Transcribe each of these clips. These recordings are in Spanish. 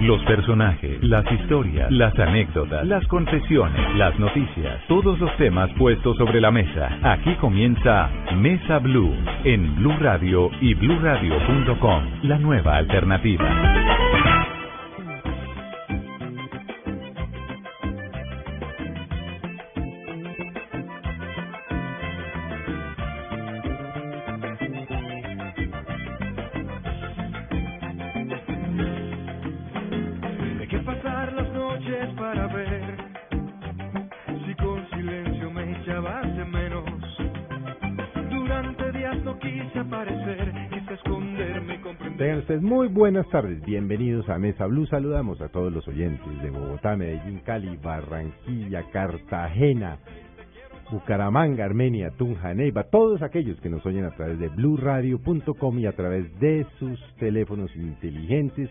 Los personajes, las historias, las anécdotas, las confesiones, las noticias, todos los temas puestos sobre la mesa. Aquí comienza Mesa Blue en Blue Radio y BlueRadio.com, la nueva alternativa. Buenas tardes, bienvenidos a Mesa Blue. Saludamos a todos los oyentes de Bogotá, Medellín, Cali, Barranquilla, Cartagena, Bucaramanga, Armenia, Tunja, Neiva, todos aquellos que nos oyen a través de bluradio.com y a través de sus teléfonos inteligentes.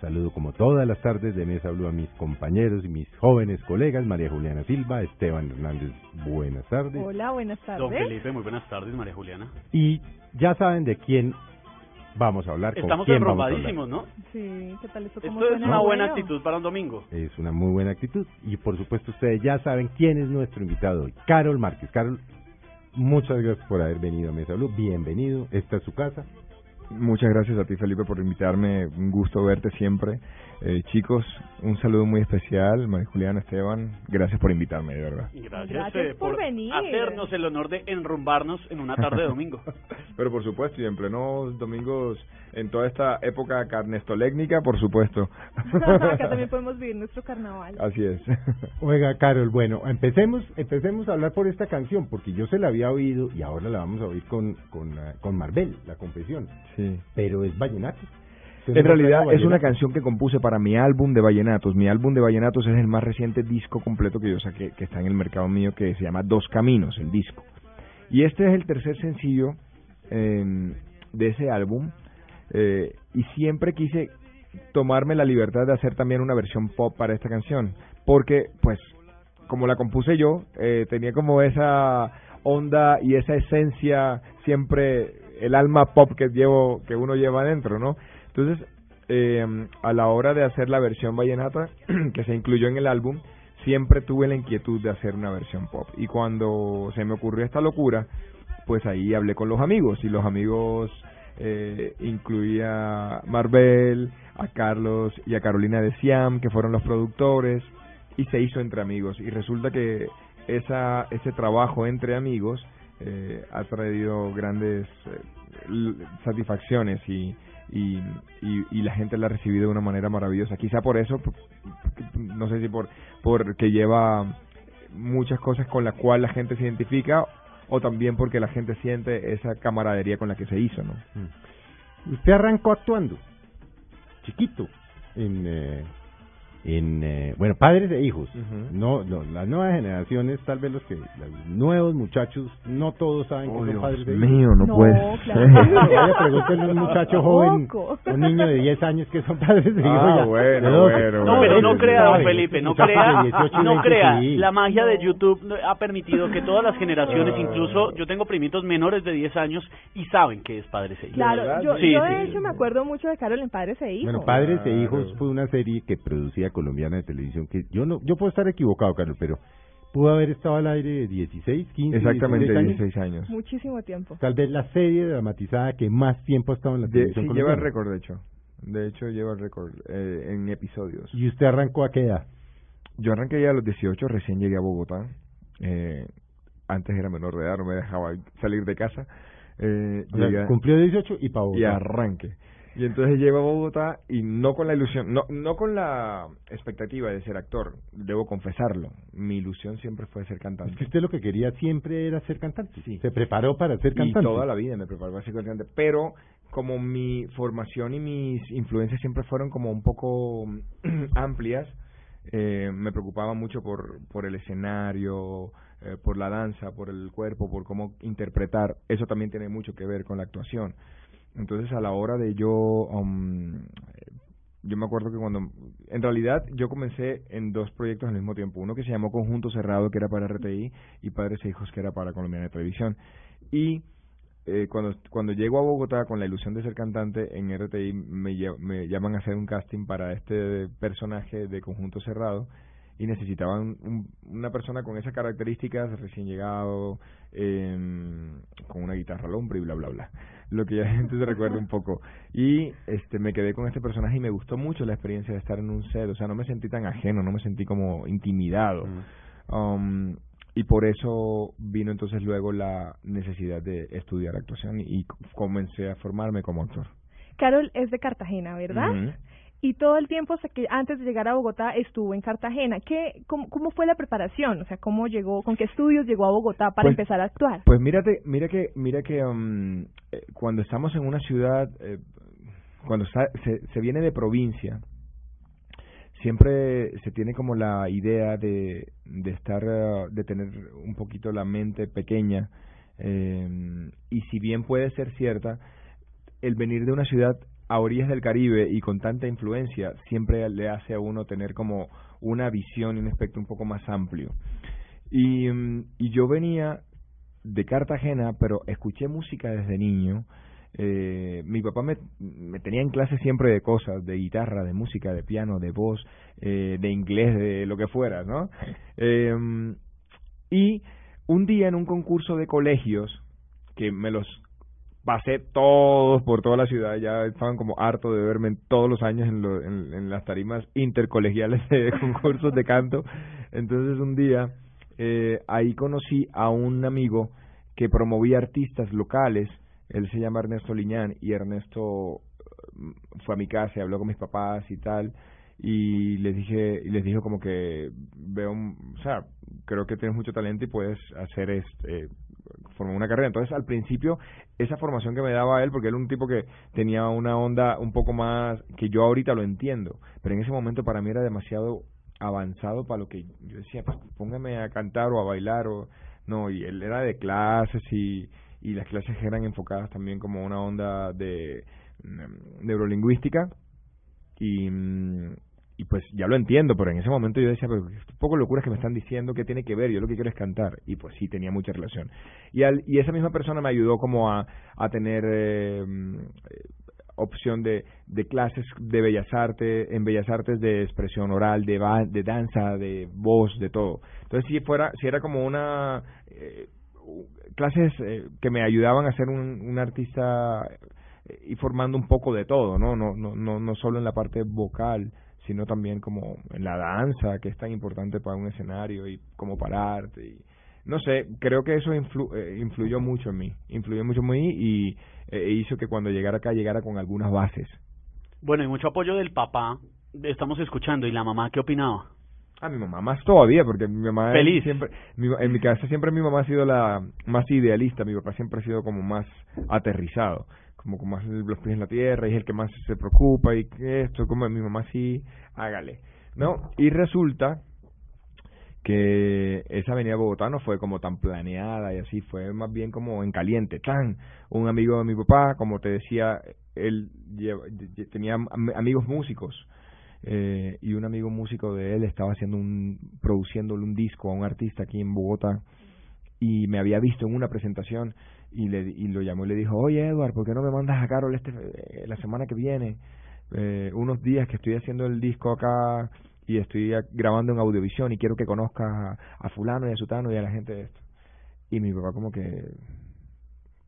Saludo como todas las tardes de Mesa Blue a mis compañeros y mis jóvenes colegas, María Juliana Silva, Esteban Hernández, buenas tardes. Hola, buenas tardes. Don Felipe, muy buenas tardes, María Juliana. Y ya saben de quién vamos a hablar, con Estamos quién vamos a hablar. ¿no? Sí, ¿qué tal esto? ¿Cómo Esto es una buena actitud para un domingo. Es una muy buena actitud. Y por supuesto ustedes ya saben quién es nuestro invitado hoy. Carol Márquez. Carol, muchas gracias por haber venido a Mesa Blue. Bienvenido. Esta es su casa. Muchas gracias a ti, Felipe, por invitarme. Un gusto verte siempre. Eh, chicos, un saludo muy especial. María Juliana, Esteban, gracias por invitarme, de verdad. Gracias, Gracias eh, por venir. hacernos el honor de enrumbarnos en una tarde de domingo. Pero por supuesto, y en plenos domingos, en toda esta época carnestolécnica, por supuesto. Acá también podemos vivir nuestro carnaval. Así es. Oiga, Carol, bueno, empecemos, empecemos a hablar por esta canción, porque yo se la había oído y ahora la vamos a oír con, con, eh, con Marvel, La Confesión. Sí. Pero es vallenato. En realidad es una canción que compuse para mi álbum de vallenatos. Mi álbum de vallenatos es el más reciente disco completo que yo saqué, que está en el mercado mío, que se llama Dos Caminos, el disco. Y este es el tercer sencillo eh, de ese álbum. eh, y siempre quise tomarme la libertad de hacer también una versión pop para esta canción. Porque, pues, como la compuse yo, eh, tenía como esa onda y esa esencia siempre el alma pop que llevo que uno lleva adentro, ¿no? Entonces, eh, a la hora de hacer la versión vallenata que se incluyó en el álbum, siempre tuve la inquietud de hacer una versión pop. Y cuando se me ocurrió esta locura, pues ahí hablé con los amigos y los amigos eh, incluía a Marvel, a Carlos y a Carolina de Siam, que fueron los productores, y se hizo entre amigos. Y resulta que esa, ese trabajo entre amigos eh, ha traído grandes eh, satisfacciones y, y, y, y la gente la ha recibido de una manera maravillosa. Quizá por eso, no sé si por porque lleva muchas cosas con las cuales la gente se identifica o también porque la gente siente esa camaradería con la que se hizo, ¿no? Usted arrancó actuando, chiquito, en, eh, en eh, bueno, padres e hijos. Ujú. No, no, las nuevas generaciones, tal vez los que, los nuevos muchachos, no todos saben que Oh, son Dios padres de hijos. mío, no, No, puede claro. pregúntenle a un muchacho joven, un niño de 10 años que son padres de hijos. Ah, ya. bueno, dos. bueno, No, pero no crea, don Felipe, no crea, 18 y no 20 crea. sí. La magia de No. YouTube ha permitido que todas las generaciones, Ah. incluso yo tengo primitos menores de 10 años y saben que es padre e Hijos. Claro, yo, Sí, yo sí. de hecho me acuerdo mucho de Carol en Padres e Hijos. Bueno, Padres e Claro. Hijos fue una serie que producía colombiana de televisión que yo no yo puedo estar equivocado, Carlos, pero pudo haber estado al aire 16, 15, Exactamente 16 años. 16 años. Muchísimo tiempo. Tal vez la serie dramatizada que más tiempo ha estado en la De, televisión sí, lleva el colombiana. récord, de hecho. De hecho, lleva el récord eh, en episodios. ¿Y usted arrancó a qué edad? Yo arranqué ya a los 18, recién llegué a Bogotá. Eh, antes era menor de edad, no me dejaba salir de casa. Eh, O sea, cumplió 18 y para y arranque. Y entonces llego a Bogotá y no con la ilusión, no, no con la expectativa de ser actor, debo confesarlo. Mi ilusión siempre fue ser cantante. Es que usted lo que quería siempre era ser cantante. Sí. Se preparó para ser cantante. Y toda la vida me preparé para ser cantante. Pero como mi formación y mis influencias siempre fueron como un poco amplias, eh, me preocupaba mucho por, por el escenario, eh, por la danza, por el cuerpo, por cómo interpretar. Eso también tiene mucho que ver con la actuación. Entonces, a la hora de yo, um, yo me acuerdo que cuando, en realidad, yo comencé en dos proyectos al mismo tiempo. Uno que se llamó Conjunto Cerrado, que era para RTI, y Padres e Hijos, que era para Colombiana de Televisión. Y eh, cuando, cuando llego a Bogotá con la ilusión de ser cantante, en RTI me, me llaman a hacer un casting para este personaje de Conjunto Cerrado y necesitaban una persona con esas características, recién llegado, eh, con una guitarra al hombro y bla, bla, bla. Lo que ya la gente se recuerda un poco. Y este me quedé con este personaje y me gustó mucho la experiencia de estar en un set. O sea, no me sentí tan ajeno, no me sentí como intimidado. Um, y por eso vino entonces luego la necesidad de estudiar actuación y comencé a formarme como actor. Carol es de Cartagena, ¿verdad? Y todo el tiempo que antes de llegar a Bogotá estuvo en Cartagena. ¿Qué, cómo, cómo, fue la preparación? O sea, ¿cómo llegó, con qué estudios llegó a Bogotá para pues, empezar a actuar? Pues mírate, mira que, mira que um, eh, cuando estamos en una ciudad, eh, cuando se, se viene de provincia, siempre se tiene como la idea de, de estar, uh, de tener un poquito la mente pequeña, eh, y si bien puede ser cierta, el venir de una ciudad a orillas del Caribe y con tanta influencia siempre le hace a uno tener como una visión y un espectro un poco más amplio. Y, mm, yo venía de Cartagena, pero escuché música desde niño. Eh, mi papá me, me, tenía en clase siempre de cosas, de guitarra, de música, de piano, de voz, eh, de inglés, de lo que fuera, ¿no? Eh, y un día en un concurso de colegios, que me los pasé todos por toda la ciudad, ya estaban como harto de verme todos los años en, en, las tarimas intercolegiales de concursos de canto. Entonces un día eh, ahí conocí a un amigo que promovía artistas locales, él se llama Ernesto Liñán y Ernesto mm, fue a mi casa y habló con mis papás y tal y les dije y les dijo como que veo o sea creo que tienes mucho talento y puedes hacer este formó una carrera. Entonces, al principio, esa formación que me daba él, porque él era un tipo que tenía una onda un poco más, que yo ahorita lo entiendo, pero en ese momento para mí era demasiado avanzado para lo que yo decía, pues póngame a cantar o a bailar o no, y él era de clases y, y las clases eran enfocadas también como una onda de mm, neurolingüística y mm, y pues ya lo entiendo, pero en ese momento yo decía, pero un poco locuras que me están diciendo, ¿qué tiene que ver? Yo lo que quiero es cantar. Y pues sí, tenía mucha relación. Y, al, y esa misma persona me ayudó como a, a tener eh, opción de, de clases de bellas artes, en bellas artes de expresión oral, de, de danza, de voz, de todo. Entonces si fuera, si era como una... Eh, clases eh, que me ayudaban a ser un, un artista y formando un poco de todo, ¿no? No, no, no, no solo en la parte vocal, sino también como en la danza, que es tan importante para un escenario y como pararte. Y, no sé, creo que eso influ, eh, influyó mucho en mí, influyó mucho en mí y eh, hizo que cuando llegara acá llegara con algunas bases. Bueno, y mucho apoyo del papá, estamos escuchando, ¿y la mamá qué opinaba? Ah, mi mamá más todavía, porque mi mamá Feliz. siempre, en mi casa siempre mi mamá ha sido la más idealista, mi papá siempre ha sido como más aterrizado como con más los pies en la tierra y es el que más se preocupa y esto, como mi mamá sí, hágale, ¿no? Y resulta que esa avenida Bogotá no fue como tan planeada y así, fue más bien como en caliente, tan, un amigo de mi papá, como te decía, él tenía amigos músicos, eh, y un amigo músico de él estaba haciendo un, produciéndole un disco a un artista aquí en Bogotá, y me había visto en una presentación y, le, y lo llamó y le dijo, oye Edward, ¿por qué no me mandas a Carol este, eh, la semana que viene? Eh, unos días que estoy haciendo el disco acá y estoy grabando en audiovisión y quiero que conozcas a, fulano y a sutano y a la gente de esto. Y mi papá como que,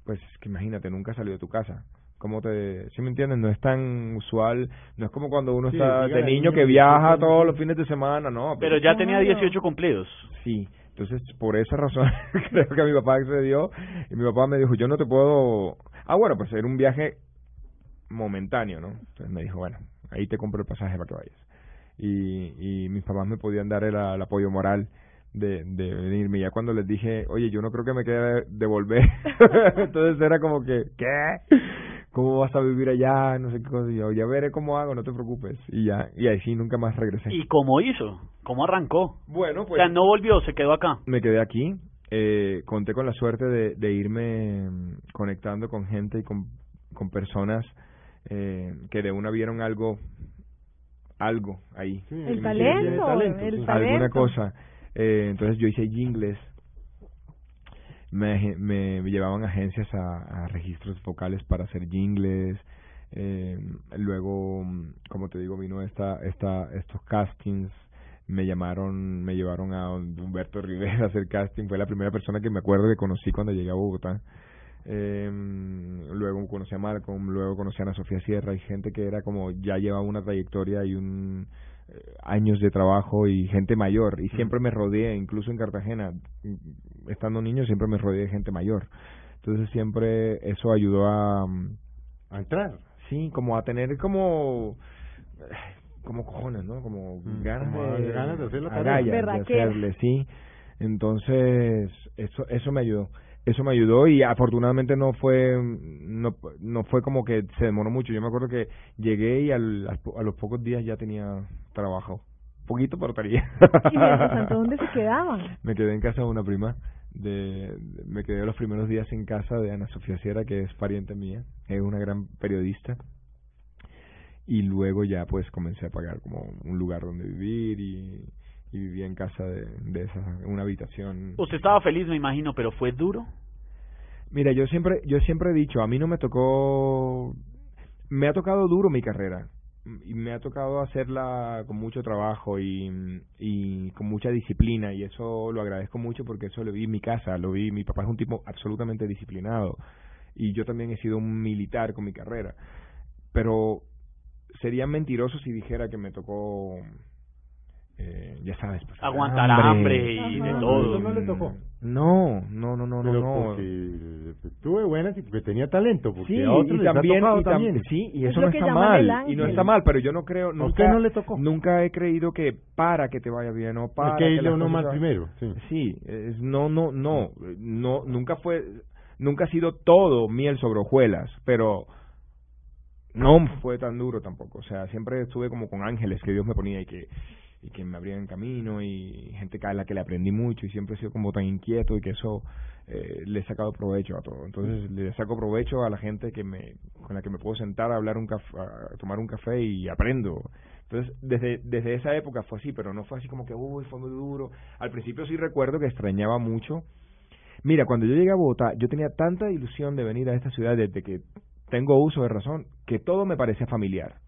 pues que imagínate, nunca salió de tu casa. ¿Cómo te, si me entiendes? No es tan usual, no es como cuando uno está de niño que viaja todos los fines de semana, no. Pero, ya tenía 18 cumplidos. Sí, entonces, por esa razón, creo que mi papá accedió y mi papá me dijo, yo no te puedo... Ah, bueno, pues era un viaje momentáneo, ¿no? Entonces me dijo, bueno, ahí te compro el pasaje para que vayas. Y, y mis papás me podían dar el, apoyo moral de, de venirme. Ya cuando les dije, oye, yo no creo que me quede de volver, entonces era como que, ¿qué? ¿Cómo vas a vivir allá? No sé qué cosa. Y yo, ya veré cómo hago, no te preocupes. Y ya, y ahí sí nunca más regresé. ¿Y cómo hizo? ¿Cómo arrancó? Bueno, pues. O sea, no volvió, se quedó acá. Me quedé aquí. Eh, conté con la suerte de, de irme mm, conectando con gente y con, con personas eh, que de una vieron algo algo ahí. el, talento, el talento. Alguna cosa. Eh, entonces yo hice jingles me, me llevaban agencias a, a registros vocales para hacer jingles. Eh, luego, como te digo, vino esta, esta, estos castings. Me llamaron, me llevaron a Humberto Rivera a hacer casting. Fue la primera persona que me acuerdo que conocí cuando llegué a Bogotá. Eh, luego conocí a Malcolm, luego conocí a Ana Sofía Sierra. Y gente que era como ya llevaba una trayectoria y un eh, años de trabajo y gente mayor. Y siempre me rodeé incluso en Cartagena estando niño siempre me rodeé de gente mayor. Entonces siempre eso ayudó a, a entrar. sí como a tener como como cojones no como mm, ganas de, ganas de hacerle sí. Entonces eso eso me ayudó. Eso me ayudó y afortunadamente no fue no, no fue como que se demoró mucho. Yo me acuerdo que llegué y al, a los pocos días ya tenía trabajo. Poquito pero tenía. Y tanto dónde se quedaban me quedé en casa de una prima de, me quedé los primeros días en casa de Ana Sofía Sierra que es pariente mía es una gran periodista y luego ya pues comencé a pagar como un lugar donde vivir y y vivía en casa de, de esa, una habitación. Usted estaba feliz, me imagino, pero fue duro. Mira, yo siempre, yo siempre he dicho, a mí no me tocó, me ha tocado duro mi carrera y me ha tocado hacerla con mucho trabajo y, y con mucha disciplina y eso lo agradezco mucho porque eso lo vi en mi casa, lo vi, mi papá es un tipo absolutamente disciplinado y yo también he sido un militar con mi carrera, pero sería mentiroso si dijera que me tocó eh, ya sabes, pues, aguantar hambre, y de todo. no le tocó. No, no, no, no, no. Porque tuve buenas y porque tenía talento. Porque sí, a otros y también, y también. Sí, y eso no está mal. Y no está mal, pero yo no creo. Nunca, no le tocó? Nunca he creído que para que te vaya bien o para. que, que uno más primero. Sí, sí es, no, no, no, no. Nunca fue. Nunca ha sido todo miel sobre hojuelas, pero no fue tan duro tampoco. O sea, siempre estuve como con ángeles que Dios me ponía y que y que me abrían camino y gente a la que le aprendí mucho y siempre he sido como tan inquieto y que eso eh, le he sacado provecho a todo. Entonces le saco provecho a la gente que me con la que me puedo sentar a hablar un café, a tomar un café y aprendo. Entonces desde desde esa época fue así, pero no fue así como que uy, fue muy duro. Al principio sí recuerdo que extrañaba mucho. Mira, cuando yo llegué a Bogotá, yo tenía tanta ilusión de venir a esta ciudad desde que tengo uso de razón que todo me parecía familiar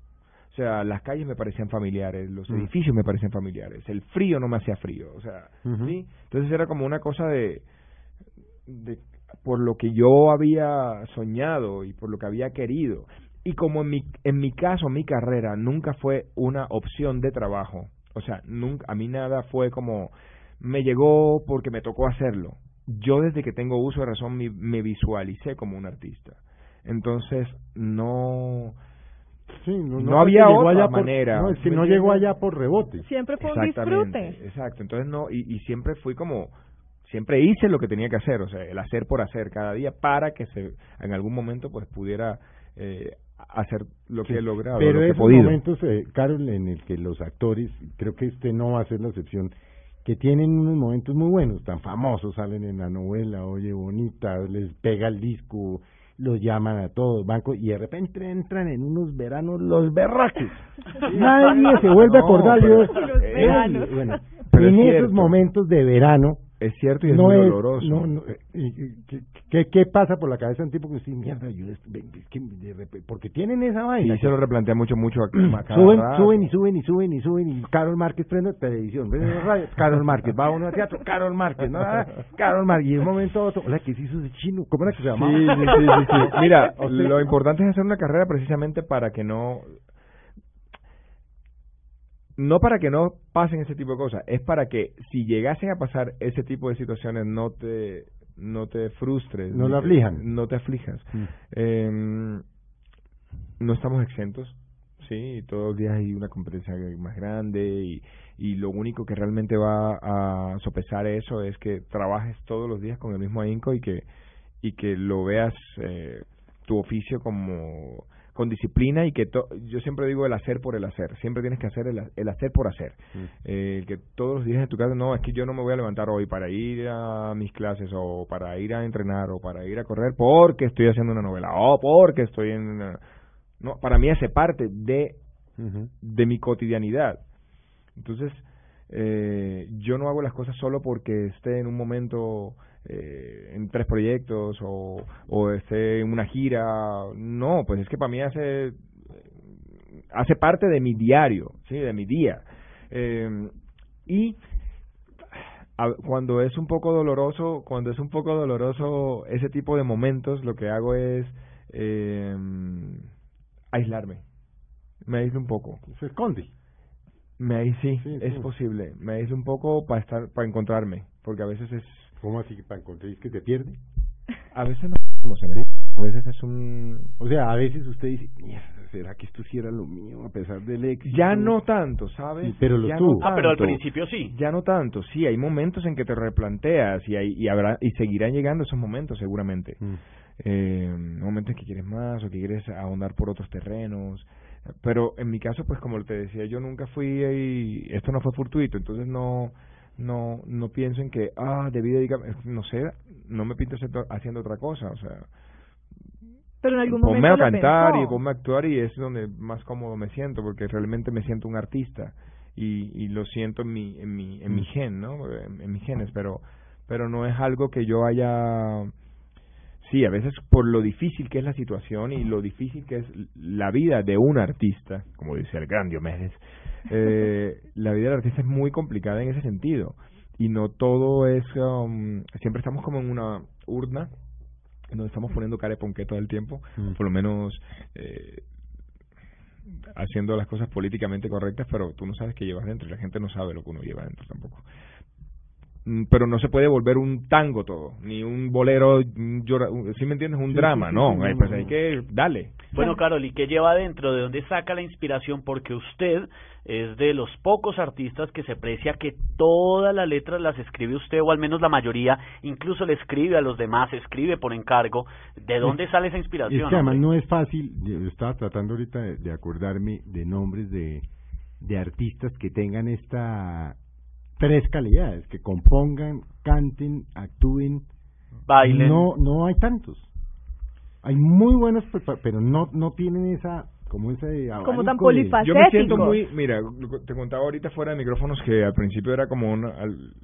o sea, las calles me parecían familiares, los mm. edificios me parecían familiares, el frío no me hacía frío, o sea, ¿sí? Entonces era como una cosa de, de, por lo que yo había soñado y por lo que había querido. Y como en mi, en mi caso, mi carrera nunca fue una opción de trabajo, o sea, nunca, a mí nada fue como, me llegó porque me tocó hacerlo. Yo desde que tengo uso de razón me, me visualicé como un artista. Entonces, no Sí, no, no, había otra manera. no, es que no llegó allá por rebote. Siempre fue un disfrute. Exacto, entonces no, y, y siempre fui como, siempre hice lo que tenía que hacer, o sea, el hacer por hacer cada día para que se en algún momento pues pudiera eh, hacer lo que he logrado. Pero lo que esos podido. momentos, eh, Carol, en el que los actores, creo que este no va a ser la excepción, que tienen unos momentos muy buenos, tan famosos, salen en la novela, oye, bonita, les pega el disco, los llaman a todos bancos y de repente entran en unos veranos los berraques. Nadie se vuelve a acordar. Los. Bueno, en esos momentos de verano es cierto y es muy doloroso. No, no, eh, ¿qué, ¿Qué pasa por la cabeza de un tipo que dice, mierda, yo, porque tienen esa vaina? Y se lo replantea mucho, mucho a, suben, suben y suben y suben y suben y Carol Márquez prende televisión, radio, Carol Márquez, va uno al teatro, Carol Márquez, ¿no? Ah, Carol Márquez, y en un momento otro, hola, ¿qué se hizo de chino? ¿Cómo era que se llamaba? Sí, sí, sí, sí. Mira, lo importante es hacer una carrera precisamente para que no no para que no pasen ese tipo de cosas, es para que si llegasen a pasar ese tipo de situaciones no te no te frustres, no lo aflijan, no te aflijas. Mm. Eh, no estamos exentos, sí, todos los días hay una competencia más grande y, y lo único que realmente va a sopesar eso es que trabajes todos los días con el mismo ahínco y que y que lo veas eh, tu oficio como con disciplina y que yo siempre digo el hacer por el hacer, siempre tienes que hacer el, el hacer por hacer, mm. eh, que todos los días en tu casa, no, es que yo no me voy a levantar hoy para ir a mis clases o para ir a entrenar o para ir a correr porque estoy haciendo una novela o porque estoy en... no, para mí hace parte de, de mi cotidianidad. Entonces, eh, yo no hago las cosas solo porque esté en un momento eh, en tres proyectos o, o esté en una gira. No, pues es que para mí hace, hace parte de mi diario, ¿sí? de mi día. Eh, y cuando es un poco doloroso, cuando es un poco doloroso ese tipo de momentos, lo que hago es eh, aislarme. Me aíslo un poco. Se esconde. Me sí, es posible. Me aíslo un poco para estar, para encontrarme, porque a veces es ¿Cómo así que para encontrar que te pierde? A veces no como se A veces es un... O sea, a veces usted dice, ¿será que esto sí era lo mío a pesar del éxito? Ya no tanto, ¿sabes? pero lo ya tú. ah, pero al principio sí. Ya no tanto, sí. Hay momentos en que te replanteas y, hay, y, habrá, y seguirán llegando esos momentos seguramente. Mm. Eh, momentos en que quieres más o que quieres ahondar por otros terrenos. Pero en mi caso, pues como te decía, yo nunca fui ahí, esto no fue fortuito, entonces no no no pienso en que ah debí dedicarme no sé no me pinto haciendo otra cosa o sea pero en algún ponme a cantar y ponme a actuar y es donde más cómodo me siento porque realmente me siento un artista y, y lo siento en mi en mi en mi mm. gen no en, en mis genes pero pero no es algo que yo haya sí a veces por lo difícil que es la situación y lo difícil que es la vida de un artista como dice el gran Diomedes eh, la vida del artista es muy complicada en ese sentido y no todo es um, siempre estamos como en una urna donde estamos poniendo cara de ponqué todo el tiempo mm. por lo menos eh, haciendo las cosas políticamente correctas pero tú no sabes qué llevas dentro y la gente no sabe lo que uno lleva dentro tampoco pero no se puede volver un tango todo, ni un bolero, si me entiendes? Un drama, no, pues hay que, dale. Bueno, Carol, ¿y qué lleva adentro? ¿De dónde saca la inspiración? Porque usted es de los pocos artistas que se precia que todas las letras las escribe usted, o al menos la mayoría, incluso le escribe a los demás, escribe por encargo. ¿De dónde sale esa inspiración? Es que además no es fácil, yo estaba tratando ahorita de acordarme de nombres de, de artistas que tengan esta tres calidades, que compongan, canten, actúen, bailen. No, no hay tantos. Hay muy buenos, pero no, no tienen esa como ese como tan polifacético. Yo me siento muy, mira, te contaba ahorita fuera de micrófonos que al principio era como una,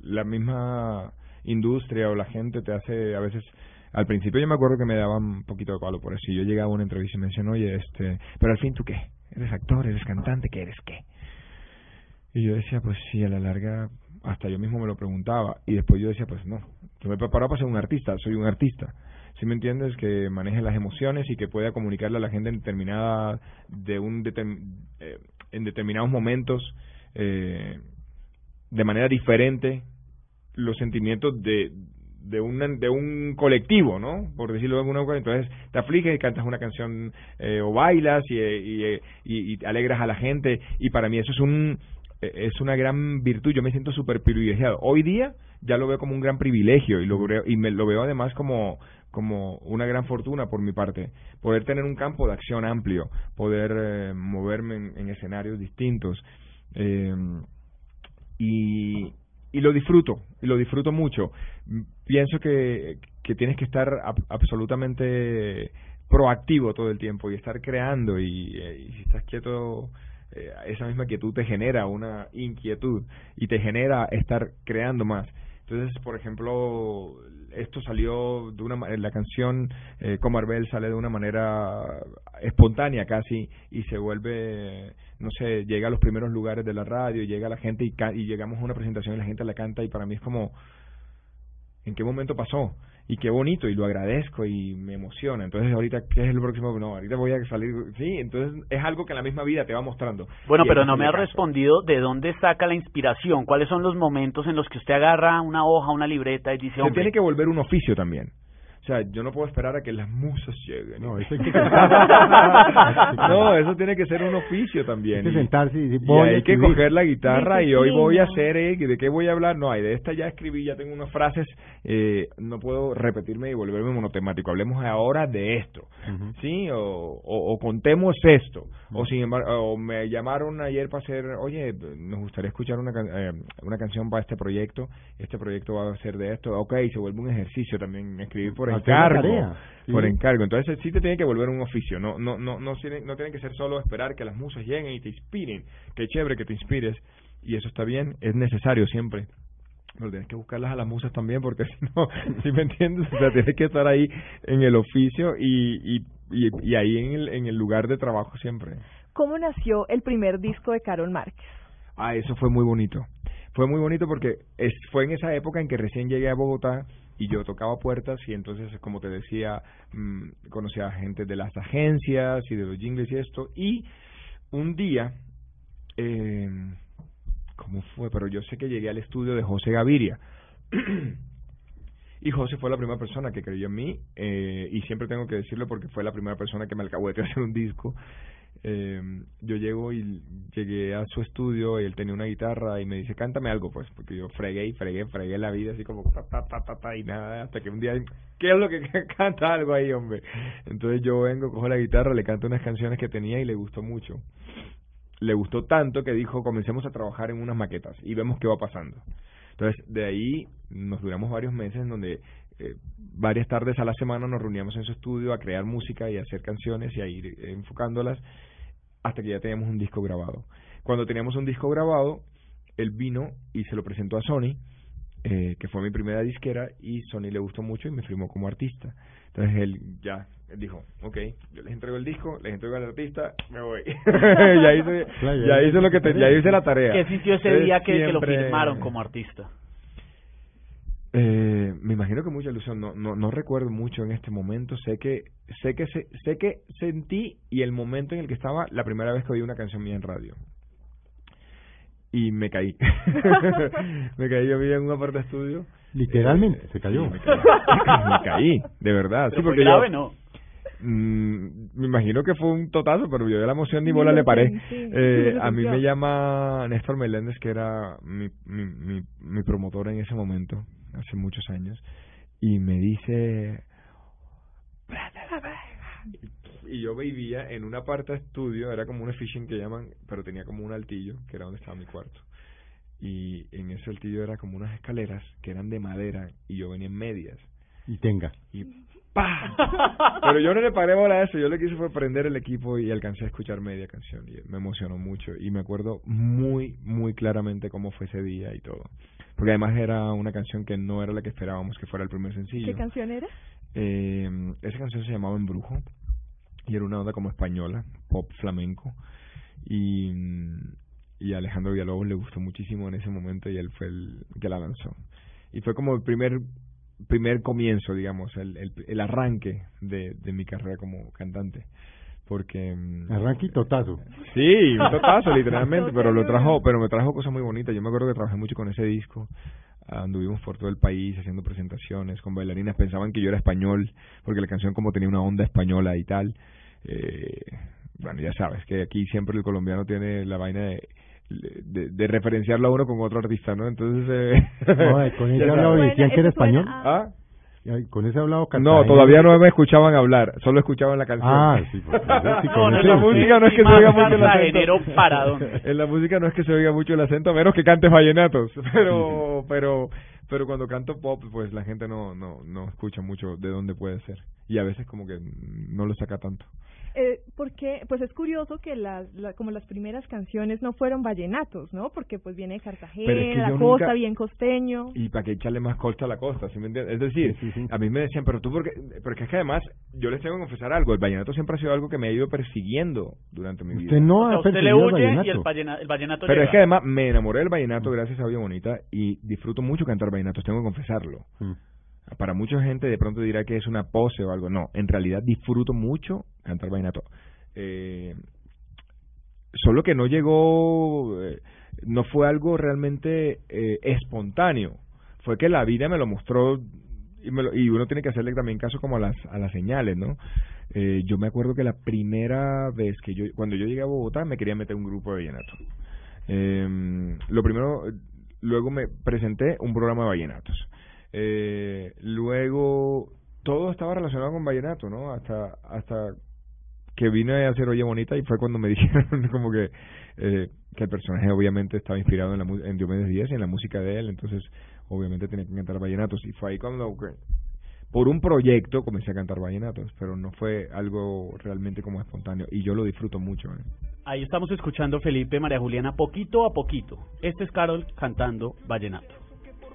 la misma industria o la gente te hace a veces al principio yo me acuerdo que me daban un poquito de palo por eso. Yo llegaba a una entrevista y me decían, oye, este, pero al fin tú qué? ¿Eres actor? ¿Eres cantante? ¿Qué eres qué? Y yo decía, pues sí, a la larga, hasta yo mismo me lo preguntaba. Y después yo decía, pues no, yo me preparo para ser un artista, soy un artista. Si me entiendes? Que maneje las emociones y que pueda comunicarle a la gente en determinada, de un eh, en determinados momentos, eh, de manera diferente, los sentimientos de, de un, de un colectivo, ¿no? Por decirlo de alguna manera. Entonces te afliges y cantas una canción eh, o bailas y, y, y, alegras a la gente. Y para mí eso es un, es una gran virtud. Yo me siento súper privilegiado. Hoy día ya lo veo como un gran privilegio y lo veo, y me lo veo además como como una gran fortuna por mi parte poder tener un campo de acción amplio poder eh, moverme en, escenarios distintos eh, y, y lo disfruto y lo disfruto mucho pienso que, que tienes que estar absolutamente proactivo todo el tiempo y estar creando y, eh, y si estás quieto eh, esa misma quietud te genera una inquietud y te genera estar creando más. Entonces, por ejemplo, esto salió de una la canción eh, Comarbel sale de una manera espontánea casi y se vuelve, no sé, llega a los primeros lugares de la radio, llega la gente y, y llegamos a una presentación y la gente la canta y para mí es como, ¿en qué momento pasó? Y qué bonito y lo agradezco y me emociona. Entonces, ahorita, ¿qué es el próximo? No, ahorita voy a salir. Sí, entonces es algo que la misma vida te va mostrando. Bueno, pero no me ha respondido de dónde saca la inspiración. ¿Cuáles son los momentos en los que usted agarra una hoja, una libreta y dice. Se tiene que volver un oficio también. O sea, yo no puedo esperar a que las musas lleguen. No, eso hay que No, eso tiene que ser un oficio también. Hay que sentarse y, y hay que coger la guitarra y hoy voy a hacer, eh, ¿de qué voy a hablar? No, hay de esta ya escribí, ya tengo unas frases, eh, no puedo repetirme y volverme monotemático. Hablemos ahora de esto, ¿sí? O, o, contemos esto. O sin embargo, o me llamaron ayer para hacer, oye, nos gustaría escuchar una, eh, una canción para este proyecto, este proyecto va a ser de esto, ok, se vuelve un ejercicio también escribir por encargo, por encargo. Entonces sí te tiene que volver un oficio, no no no no tiene, no tiene que ser solo esperar que las musas lleguen y te inspiren, qué chévere que te inspires y eso está bien, es necesario siempre. Pero tienes que buscarlas a las musas también porque si no, si me entiendes, o sea, tienes que estar ahí en el oficio y, y, y, ahí en el, en el lugar de trabajo siempre. ¿Cómo nació el primer disco de Carol Márquez? Ah, eso fue muy bonito. Fue muy bonito porque es, fue en esa época en que recién llegué a Bogotá y yo tocaba puertas y entonces, como te decía, mm, conocía a gente de las agencias y de los jingles y esto. Y un día, eh, ¿cómo fue? Pero yo sé que llegué al estudio de José Gaviria. y José fue la primera persona que creyó en mí eh, y siempre tengo que decirlo porque fue la primera persona que me de hacer un disco eh, yo llego y llegué a su estudio y él tenía una guitarra y me dice, cántame algo, pues, porque yo fregué y fregué, fregué la vida así como y nada, hasta que un día, ¿qué es lo que canta algo ahí, hombre? Entonces yo vengo, cojo la guitarra, le canto unas canciones que tenía y le gustó mucho. Le gustó tanto que dijo, comencemos a trabajar en unas maquetas y vemos qué va pasando. Entonces, de ahí nos duramos varios meses en donde eh, varias tardes a la semana nos reuníamos en su estudio a crear música y a hacer canciones y a ir enfocándolas hasta que ya teníamos un disco grabado. Cuando teníamos un disco grabado, él vino y se lo presentó a Sony, eh, que fue mi primera disquera, y Sony le gustó mucho y me firmó como artista. Entonces él ya dijo, ok, yo les entrego el disco, les entrego al artista, me voy. ya hice, ya hice lo que ya hice la tarea. ¿Qué sintió ese día que, que lo firmaron como artista? Eh, me imagino que mucha ilusión. No, no, no recuerdo mucho en este momento. Sé que, sé que, sé, que sentí y el momento en el que estaba la primera vez que oí una canción mía en radio. Y me caí. me caí, yo vivía en un aparte estudio. Literalmente, se cayó. me, caí, de verdad. sí, porque grave, ¿no? Mm, me imagino que fue un totazo, pero yo de la emoción ni bola le paré. Eh, a mí me llama Néstor Meléndez, que era mi, mi, mi, mi promotor en ese momento hace muchos años, y me dice, y yo vivía en una parte de estudio, era como un fishing que llaman, pero tenía como un altillo, que era donde estaba mi cuarto. Y en ese altillo era como unas escaleras que eran de madera y yo venía en medias. Y tenga. Y ¡pah! Pero yo no le paré bola a eso, yo lo que hice fue prender el equipo y alcancé a escuchar media canción y me emocionó mucho y me acuerdo muy, muy claramente cómo fue ese día y todo. Porque además era una canción que no era la que esperábamos que fuera el primer sencillo. ¿Qué canción era? Eh, esa canción se llamaba Embrujo y era una onda como española, pop flamenco. Y, y a Alejandro Villalobos le gustó muchísimo en ese momento y él fue el que la lanzó. Y fue como el primer primer comienzo, digamos, el, el, el arranque de, de mi carrera como cantante porque mm, arranque y totazo sí un totazo literalmente pero lo trajo pero me trajo cosas muy bonitas yo me acuerdo que trabajé mucho con ese disco anduvimos por todo el país haciendo presentaciones con bailarinas pensaban que yo era español porque la canción como tenía una onda española y tal eh, bueno ya sabes que aquí siempre el colombiano tiene la vaina de de, de referenciarlo a uno con otro artista, ¿no? Entonces... Eh, ¿Con ese hablado decían que era español? ¿Ah? ¿Con ese hablado No, todavía no me escuchaban hablar, solo escuchaban la canción. Ah, sí, pues, con en la música no es que se oiga mucho el acento. Para en la música no es que se oiga mucho el acento, a menos que cantes vallenatos, pero pero pero cuando canto pop, pues la gente no no no escucha mucho de dónde puede ser y a veces como que no lo saca tanto. Eh, porque pues es curioso que las como las primeras canciones no fueron vallenatos, ¿no? Porque pues viene de Cartagena, la costa, bien costeño. Y para que echarle más costa a la costa, ¿sí me entiendes? Es decir, a mí me decían, pero tú, porque, porque es que además, yo les tengo que confesar algo, el vallenato siempre ha sido algo que me ha ido persiguiendo durante mi vida. Usted no ha usted le huye y el, vallenato, Pero es que además me enamoré del vallenato gracias a Vida Bonita y disfruto mucho cantar vallenatos, tengo que confesarlo. Mm. Para mucha gente de pronto dirá que es una pose o algo. No, en realidad disfruto mucho cantar vallenato. Eh, solo que no llegó, eh, no fue algo realmente eh, espontáneo. Fue que la vida me lo mostró y, me y uno tiene que hacerle también caso como a las a las señales no yo me acuerdo que la primera vez que yo cuando yo llegué a Bogotá me quería meter un grupo de vallenato eh, lo primero luego me presenté un programa de vallenatos eh, luego todo estaba relacionado con vallenato no hasta hasta que vine a hacer Oye Bonita y fue cuando me dijeron como que eh, que el personaje obviamente estaba inspirado en, la, en Diomedes Díaz y en la música de él, entonces obviamente tenía que cantar vallenatos y fue ahí cuando por un proyecto comencé a cantar vallenatos, pero no fue algo realmente como espontáneo y yo lo disfruto mucho. ¿eh? Ahí estamos escuchando Felipe María Juliana poquito a poquito. Este es Carol cantando vallenato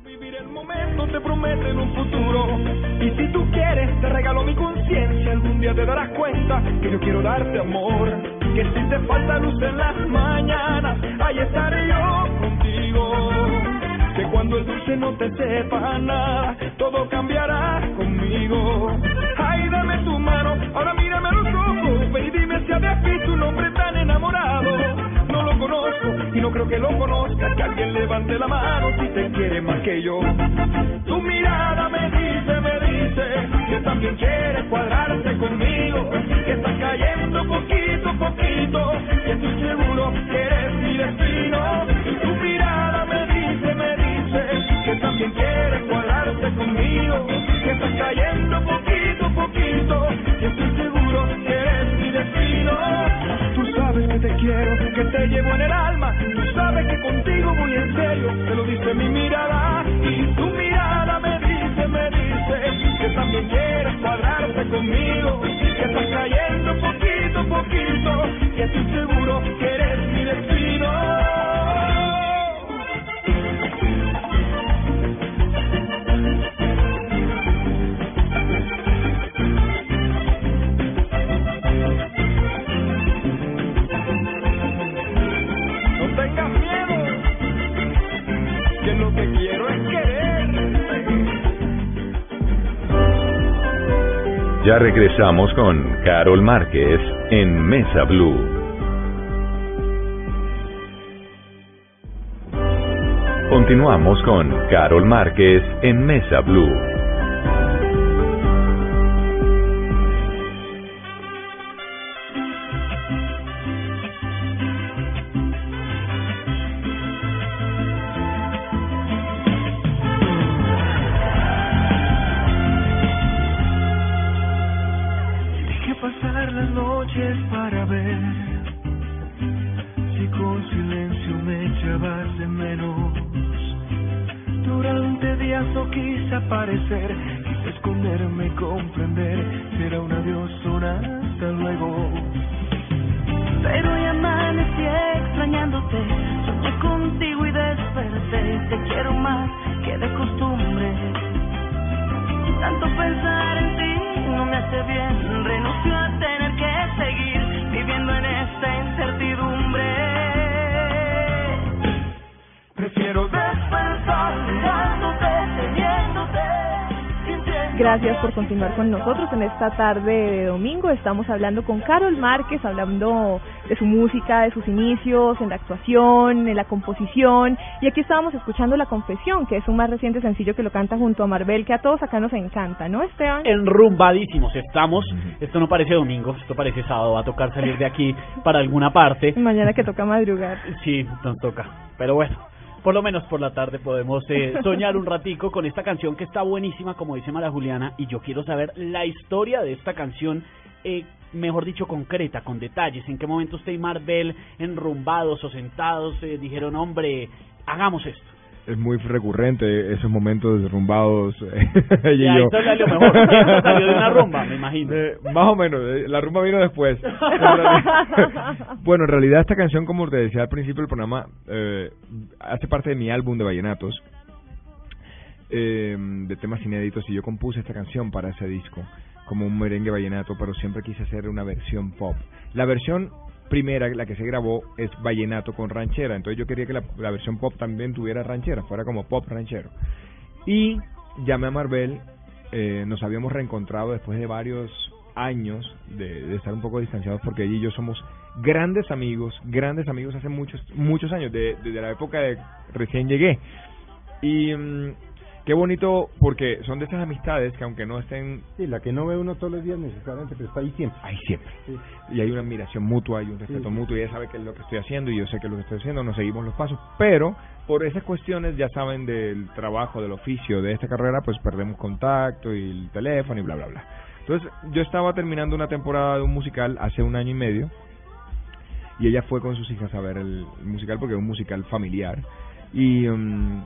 vivir el momento te prometen un futuro. Y si tú quieres, te regalo mi conciencia. Algún día te darás cuenta que yo quiero darte amor. Que si te falta luz en las mañanas, ahí estaré yo contigo. Que cuando el dulce no te sepa nada, todo cambiará conmigo. Ay, dame tu mano, ahora mírame a los ojos, ve y dime si habías visto un hombre tan enamorado no lo conozco y no creo que lo conozca. Que alguien levante la mano si te quiere más que yo. Tu mirada me dice, me dice que también quieres cuadrarte conmigo. Que estás cayendo poquito poquito. Que estoy seguro que eres mi destino. Tu mirada me dice, me dice que también quieres cuadrarte conmigo. Que estás cayendo poquito poquito. Que estoy seguro que eres mi destino sabes que te quiero, que te llevo en el alma. Tú sabes que contigo voy en serio, te lo dice mi mirada. Y tu mirada me dice, me dice que también quieres cuadrarte conmigo. Que estás cayendo poquito a poquito, que estoy seguro que eres Regresamos con Carol Márquez en Mesa Blue. Continuamos con Carol Márquez en Mesa Blue. Con nosotros en esta tarde de domingo. Estamos hablando con Carol Márquez, hablando de su música, de sus inicios, en la actuación, en la composición. Y aquí estábamos escuchando La Confesión, que es un más reciente sencillo que lo canta junto a Marvel, que a todos acá nos encanta, ¿no, Esteban? Enrumbadísimos estamos. Esto no parece domingo, esto parece sábado. Va a tocar salir de aquí para alguna parte. Mañana que toca madrugar. Sí, nos toca. Pero bueno por lo menos por la tarde podemos eh, soñar un ratico con esta canción que está buenísima, como dice Mara Juliana, y yo quiero saber la historia de esta canción. Eh, mejor dicho, concreta, con detalles. ¿En qué momento usted y Marvel, enrumbados o sentados, eh, dijeron, hombre, hagamos esto? Es muy recurrente esos momentos derrumbados. y yo. salió mejor. salió de una rumba, me imagino. más o menos, eh, la rumba vino después. bueno, en realidad esta canción, como te decía al principio del programa, eh, hace parte de mi álbum de vallenatos, eh, de temas inéditos, y yo compuse esta canción para ese disco, como un merengue vallenato, pero siempre quise hacer una versión pop. La versión primera, la que se grabó, es vallenato con ranchera. Entonces yo quería que la, versión pop también tuviera ranchera, fuera como pop ranchero. Y llamé a Marvel, eh, nos habíamos reencontrado después de varios años de, estar un poco distanciados porque ella y yo somos grandes amigos, grandes amigos hace muchos muchos años, desde la época de recién llegué. Y, mm, qué bonito porque son de esas amistades que aunque no estén... Sí, la que no ve uno todos los días necesariamente, pero está ahí siempre. Ahí siempre. Y hay una admiración mutua, hay un respeto mutuo, y ella sabe qué es lo que estoy haciendo y yo sé que es lo que estoy haciendo, nos seguimos los pasos, pero por esas cuestiones, ya saben, del trabajo, del oficio de esta carrera, pues perdemos contacto y el teléfono y bla, bla, bla. Entonces, yo estaba terminando una temporada de un musical hace un año y medio y ella fue con sus hijas a ver el musical porque es un musical familiar y um,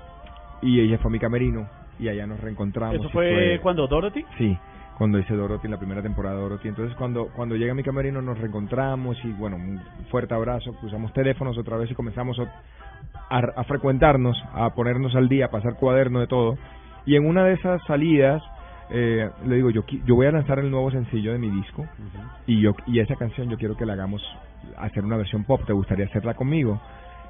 y ella fue a mi camerino y allá nos reencontramos. ¿Eso fue, cuando Dorothy? Sí, cuando hice Dorothy, la primera temporada de Dorothy. Entonces cuando cuando llega a mi camerino nos reencontramos y bueno, un fuerte abrazo, cruzamos teléfonos otra vez y comenzamos a, a, frecuentarnos, a ponernos al día, a pasar cuaderno de todo. Y en una de esas salidas eh, le digo yo yo voy a lanzar el nuevo sencillo de mi disco y yo y esa canción yo quiero que la hagamos hacer una versión pop te gustaría hacerla conmigo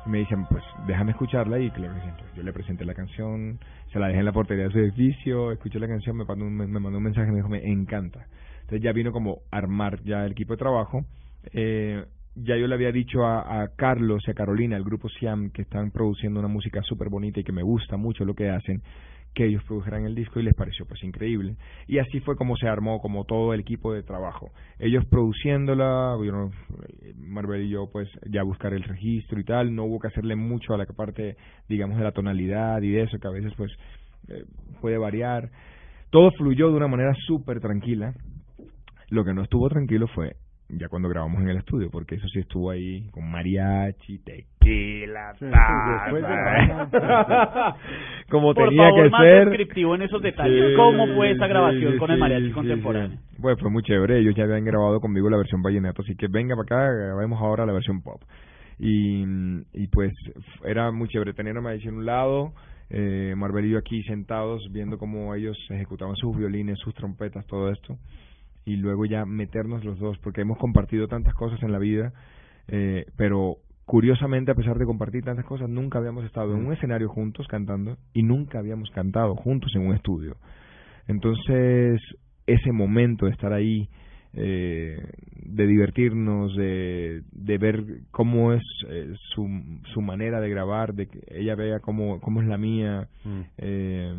me dicen pues déjame escucharla y claro yo le presenté la canción se la dejé en la portería de su edificio escuché la canción me mandó un, me mandó un mensaje me dijo me encanta entonces ya vino como armar ya el equipo de trabajo. Eh, ya yo le había dicho a, a Carlos y a Carolina, el grupo Siam, que están produciendo una música súper bonita y que me gusta mucho lo que hacen, que ellos produjeran el disco y les pareció pues increíble. Y así fue como se armó como todo el equipo de trabajo. Ellos produciéndola, bueno, Marvel y yo pues ya buscar el registro y tal, no hubo que hacerle mucho a la parte digamos de la tonalidad y de eso que a veces pues eh, puede variar. Todo fluyó de una manera súper tranquila. Lo que no estuvo tranquilo fue ya cuando grabamos en el estudio, porque eso sí estuvo ahí con mariachi, tequila, como tenía que más ser. descriptivo en esos detalles. ¿Cómo fue esa grabación con el mariachi contemporáneo? Pues fue muy chévere. Ellos ya habían grabado conmigo la versión vallenato, así que venga para acá, grabemos ahora la versión pop. Y, y pues era muy chévere tener a Mariachi en un lado, eh, Marvel y yo aquí sentados viendo cómo ellos ejecutaban sus violines, sus trompetas, todo esto y luego ya meternos los dos, porque hemos compartido tantas cosas en la vida, eh, pero curiosamente, a pesar de compartir tantas cosas, nunca habíamos estado en un escenario juntos cantando y nunca habíamos cantado juntos en un estudio. Entonces, ese momento de estar ahí, eh, de divertirnos, de, de ver cómo es eh, su, su manera de grabar, de que ella vea cómo, cómo es la mía, mm. eh,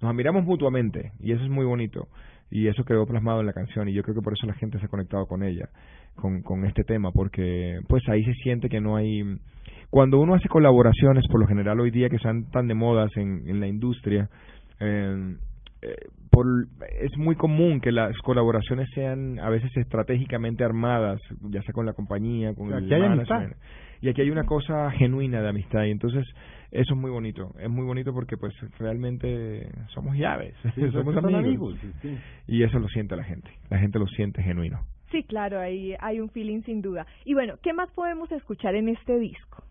nos admiramos mutuamente y eso es muy bonito y eso quedó plasmado en la canción y yo creo que por eso la gente se ha conectado con ella, con, con este tema, porque pues ahí se siente que no hay... Cuando uno hace colaboraciones, por lo general hoy día que están tan de modas en, en la industria, eh, eh, por, es muy común que las colaboraciones sean a veces estratégicamente armadas, ya sea con la compañía, con el management. Y aquí hay una cosa genuina de amistad y entonces eso es muy bonito, es muy bonito porque pues realmente somos llaves, somos amigos, y eso lo siente la gente, la gente lo siente genuino. Sí, claro, ahí hay un feeling sin duda. Y bueno, ¿qué más podemos escuchar en este disco?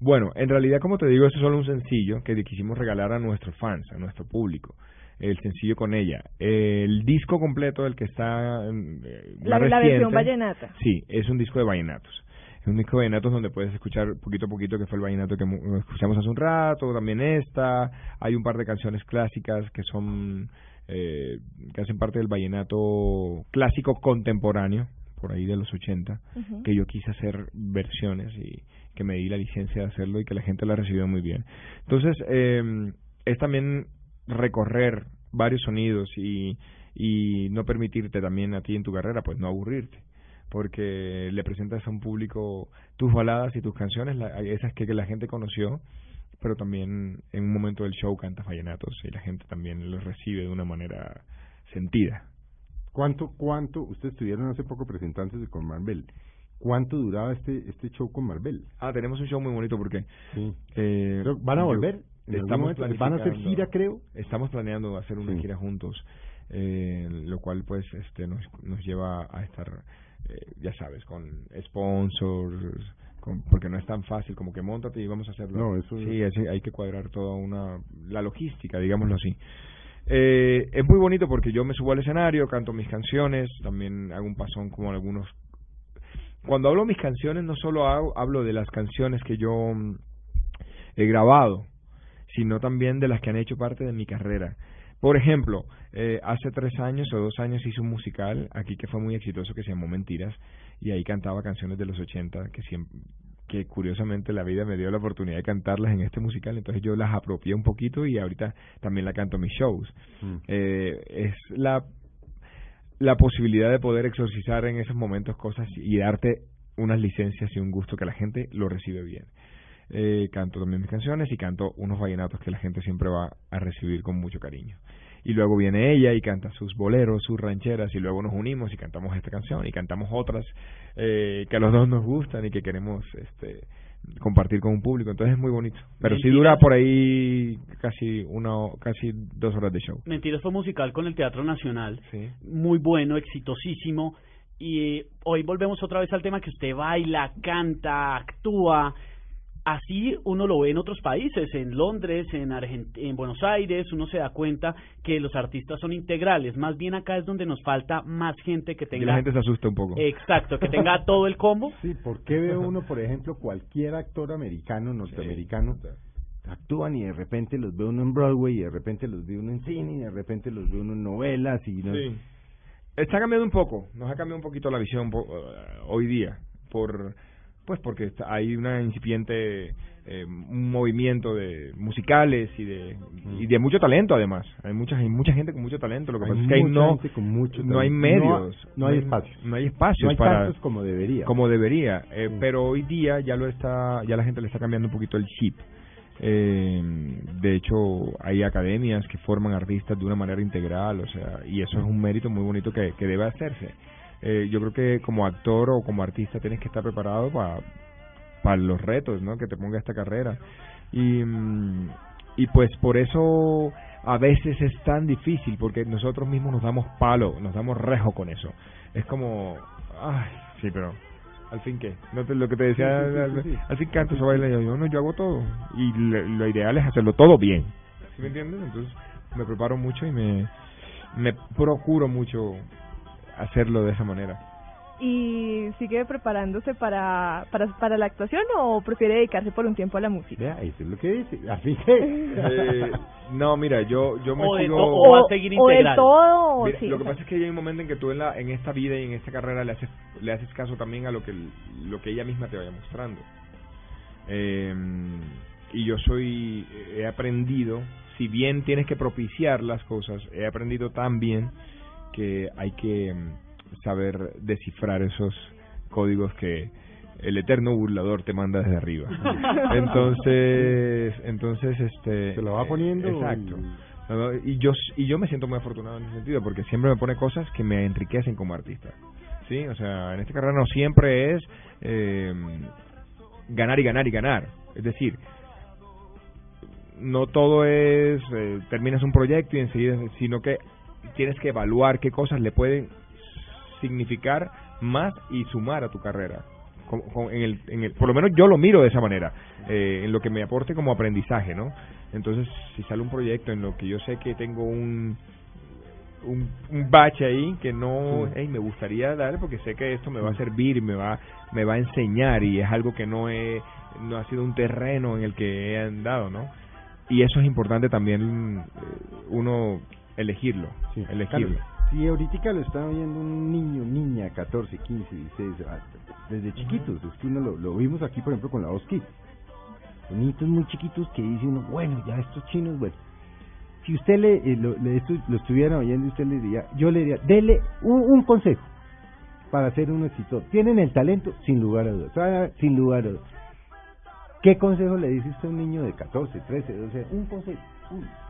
Bueno, en realidad, como te digo, es solo un sencillo que quisimos regalar a nuestros fans, a nuestro público. El sencillo con ella. El disco completo, el que está. Eh, la, la versión vallenata. Sí, es un disco de vallenatos. Es un disco de vallenatos donde puedes escuchar poquito a poquito, que fue el vallenato que escuchamos hace un rato, también esta. Hay un par de canciones clásicas que son. Eh, que hacen parte del vallenato clásico contemporáneo, por ahí de los 80, que yo quise hacer versiones y que me di la licencia de hacerlo y que la gente la recibió muy bien. Entonces, eh, es también recorrer varios sonidos y, y no permitirte también a ti en tu carrera, pues no aburrirte porque le presentas a un público tus baladas y tus canciones, esas que, la gente conoció, pero también en un momento del show cantas vallenatos y la gente también los recibe de una manera sentida. ¿Cuánto, cuánto, ustedes estuvieron hace poco presentándose con Marvel, ¿cuánto duraba este este show con Marvel? Ah, tenemos un show muy bonito porque... Eh, ¿Van a volver? Estamos ¿Van a hacer gira, creo? Estamos planeando hacer una gira juntos, eh, lo cual pues este nos, nos lleva a estar eh, ya sabes, con sponsors, con, porque no es tan fácil como que montate y vamos a hacerlo. No, eso sí, hay que cuadrar toda una la logística, digámoslo así. Eh, es muy bonito porque yo me subo al escenario, canto mis canciones, también hago un pasón como algunos. Cuando hablo mis canciones, no solo hago, hablo de las canciones que yo mm, he grabado, sino también de las que han hecho parte de mi carrera. Por ejemplo, eh, hace tres años o dos años hice un musical aquí que fue muy exitoso que se llamó Mentiras y ahí cantaba canciones de los 80 que siempre que curiosamente la vida me dio la oportunidad de cantarlas en este musical, entonces yo las apropié un poquito y ahorita también la canto en mis shows. Mm. Eh, es la, la posibilidad de poder exorcizar en esos momentos cosas y darte unas licencias y un gusto que la gente lo recibe bien. Eh, canto también mis canciones y canto unos vallenatos que la gente siempre va a recibir con mucho cariño. Y luego viene ella y canta sus boleros, sus rancheras y luego nos unimos y cantamos esta canción y cantamos otras eh, que a los dos nos gustan y que queremos este compartir con un público. Entonces es muy bonito. Pero sí dura por ahí casi una casi dos horas de show. Mentiras fue musical con el Teatro Nacional. Sí. muy bueno exitosísimo. Y hoy volvemos otra vez al tema que usted baila canta actúa Así uno lo ve en otros países, en Londres, en, en Buenos Aires, uno se da cuenta que los artistas son integrales. Más bien acá es donde nos falta más gente que tenga. Y la gente se asusta un poco. Exacto, que tenga todo el combo. Sí, porque ve uno, por ejemplo, cualquier actor americano, norteamericano, actúan y de repente los ve uno en Broadway y de repente los ve uno en cine y de repente los ve uno en novelas y no... Sí. Está cambiando un poco, nos ha cambiado un poquito la visión uh, hoy día por pues porque hay una incipiente eh, un movimiento de musicales y de y de mucho talento además. Hay mucha hay mucha gente con mucho talento lo que pasa es que hay no no hay medios. no, hay espacios. no hay espacios no hay para como debería. como debería. Eh, pero hoy día ya lo está ya la gente le está cambiando un poquito el chip. Eh, de hecho hay academias que forman artistas de una manera integral o sea y eso es un mérito muy bonito que, que debe hacerse eh, yo creo que como actor o como artista tienes que estar preparado para para los retos ¿no? que te ponga esta carrera. Y, mm, y pues por eso a veces es tan difícil, porque nosotros mismos nos damos palo, nos damos rejo con eso. Es como, ay, sí, pero al fin qué, no lo que te decía, al, fin canto, eso baila, yo, no, yo hago todo. Y lo, ideal es hacerlo todo bien. ¿Sí me entiendes? Entonces me preparo mucho y me, me procuro mucho hacerlo de esa manera. ¿Y sigue preparándose para, para, para la actuación o prefiere dedicarse por un tiempo a la música? eso es lo que dice. Así que... Eh, no, mira, yo, yo me o sigo... o, va a seguir integral. todo, Lo que pasa es que hay un momento en que tú en, la, en esta vida y en esta carrera le haces, le haces caso también a lo que, lo que ella misma te vaya mostrando. Eh, y yo soy... He aprendido, si bien tienes que propiciar las cosas, he aprendido también que hay que mm, saber descifrar esos códigos que el eterno burlador te manda desde arriba. entonces, entonces este se lo va poniendo exacto. Y yo y yo me siento muy afortunado en ese sentido porque siempre me pone cosas que me enriquecen como artista. Sí, o sea, en esta carrera no siempre es eh, ganar y ganar y ganar. Es decir, no todo es eh, terminas un proyecto y enseguida, sino que tienes que evaluar qué cosas le pueden significar más y sumar a tu carrera. en el, en el, por lo menos yo lo miro de esa manera, eh, en lo que me aporte como aprendizaje, ¿no? Entonces, si sale un proyecto en lo que yo sé que tengo un, un, un bache ahí que no, me gustaría dar porque sé que esto me va a servir, me va, me va a enseñar y es algo que no he, no ha sido un terreno en el que he andado, ¿no? Y eso es importante también eh, uno elegirlo, sí, elegirlo. si ahorita lo está viendo un niño, niña, 14, 15, 16, desde chiquitos, es que uno lo, lo vimos aquí, por ejemplo, con la Oskit. Niñitos muy chiquitos que dicen, bueno, ya estos chinos, bueno. Si usted le, eh, lo, le lo estuviera oyendo, usted le diría, yo le diría, dele un, un consejo para ser un exitoso. Tienen el talento, sin lugar a dudas, sin lugar a dudas. ¿Qué consejo le dice usted a un niño de 14, 13, 12? Un consejo.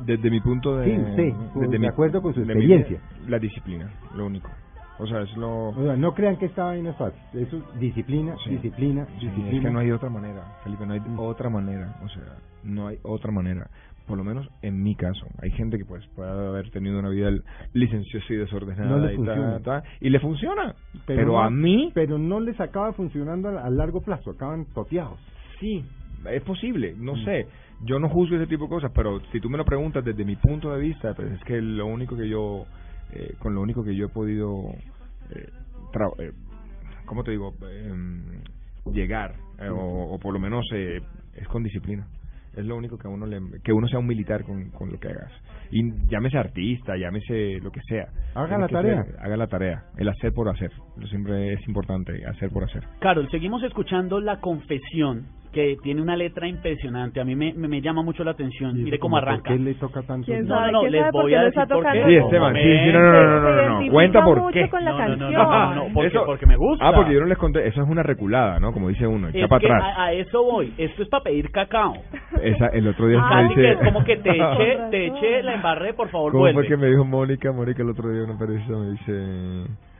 Desde mi punto de... Sí, desde mi, acuerdo con su experiencia. la disciplina, lo único. O sea, es lo... no crean que esta vaina es fácil. Eso disciplina, disciplina, disciplina. Es que no hay otra manera, Felipe, no hay mm. otra manera. O sea, no hay otra manera. Por lo menos en mi caso. Hay gente que pues puede haber tenido una vida licenciosa y desordenada y, y le funciona. Pero, a mí... Pero no les acaba funcionando a, largo plazo. Acaban toteados. Sí, es posible, no mm. sé yo no juzgo ese tipo de cosas, pero si tú me lo preguntas desde mi punto de vista, pues es que lo único que yo, eh, con lo único que yo he podido, eh, eh ¿cómo te digo? Em, llegar, eh, o, por lo menos es con disciplina. Es lo único que uno le, que uno sea un militar con, con lo que hagas. Y llámese artista, llámese lo que sea. Haga la tarea. haga la tarea. El hacer por hacer. Siempre es importante, hacer por hacer. Carol, seguimos escuchando la confesión que tiene una letra impresionante. A mí me, me, llama mucho la atención. Mire cómo arranca. ¿Por qué le toca tanto? ¿Quién no, sabe, no, no, les voy a decir por qué. Sí, Esteban, sí, sí, no, no, no, no, no, Cuenta por qué. Con la no, no, no, no, porque, porque me gusta. Ah, porque yo no les conté, eso es una reculada, ¿no? Como dice uno, echa para atrás. A, a, eso voy, esto es para pedir cacao. Esa, el otro día ah, me dice... como que te eché, te eché, la embarré, por favor, ¿Cómo vuelve. fue que me dijo Mónica? Mónica el otro día una periodista me dice...